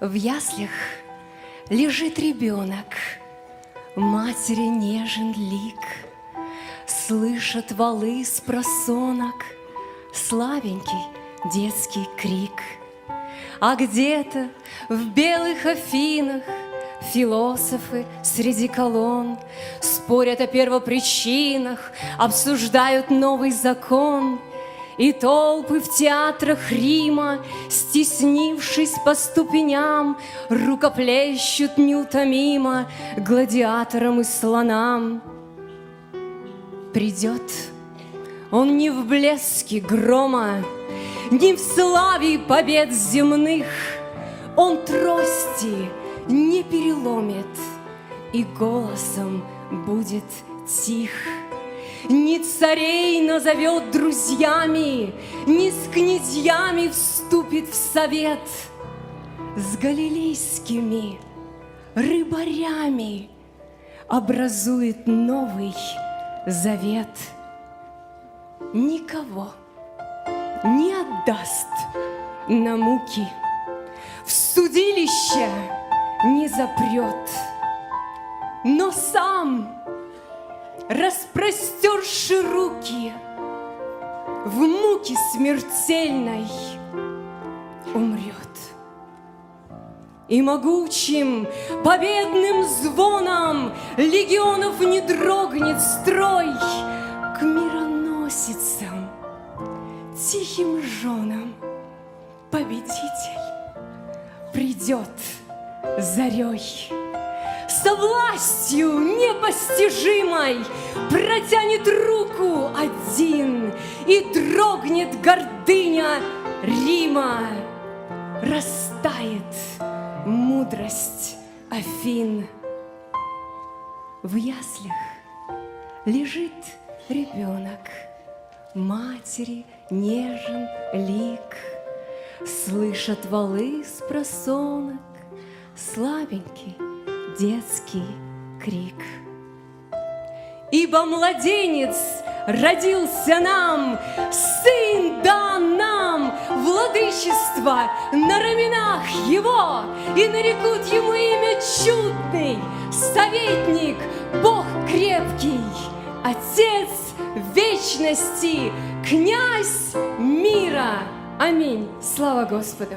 В яслях лежит ребенок, Матери нежен лик, Слышат валы с просонок Слабенький детский крик. А где-то в белых Афинах Философы среди колонн Спорят о первопричинах, Обсуждают новый закон — и толпы в театрах Рима, Стеснившись по ступеням, Рукоплещут неутомимо Гладиаторам и слонам. Придет он не в блеске грома, Не в славе побед земных, Он трости не переломит И голосом будет тих. Не царей назовет друзьями, Не с князьями вступит в совет, С галилейскими рыбарями Образует новый завет. Никого не отдаст на муки, В судилище не запрет, Но сам распростерши руки, в муке смертельной умрет. И могучим победным звоном Легионов не дрогнет строй К мироносицам, тихим женам Победитель придет зарей со властью непостижимой Протянет руку один И дрогнет гордыня Рима. Растает мудрость Афин. В яслях лежит ребенок. Матери нежен лик. Слышат валы с просонок Слабенький детский крик. Ибо младенец родился нам, Сын дан нам, владычество на раменах Его, И нарекут Ему имя чудный, советник, Бог крепкий, Отец вечности, князь мира. Аминь. Слава Господу!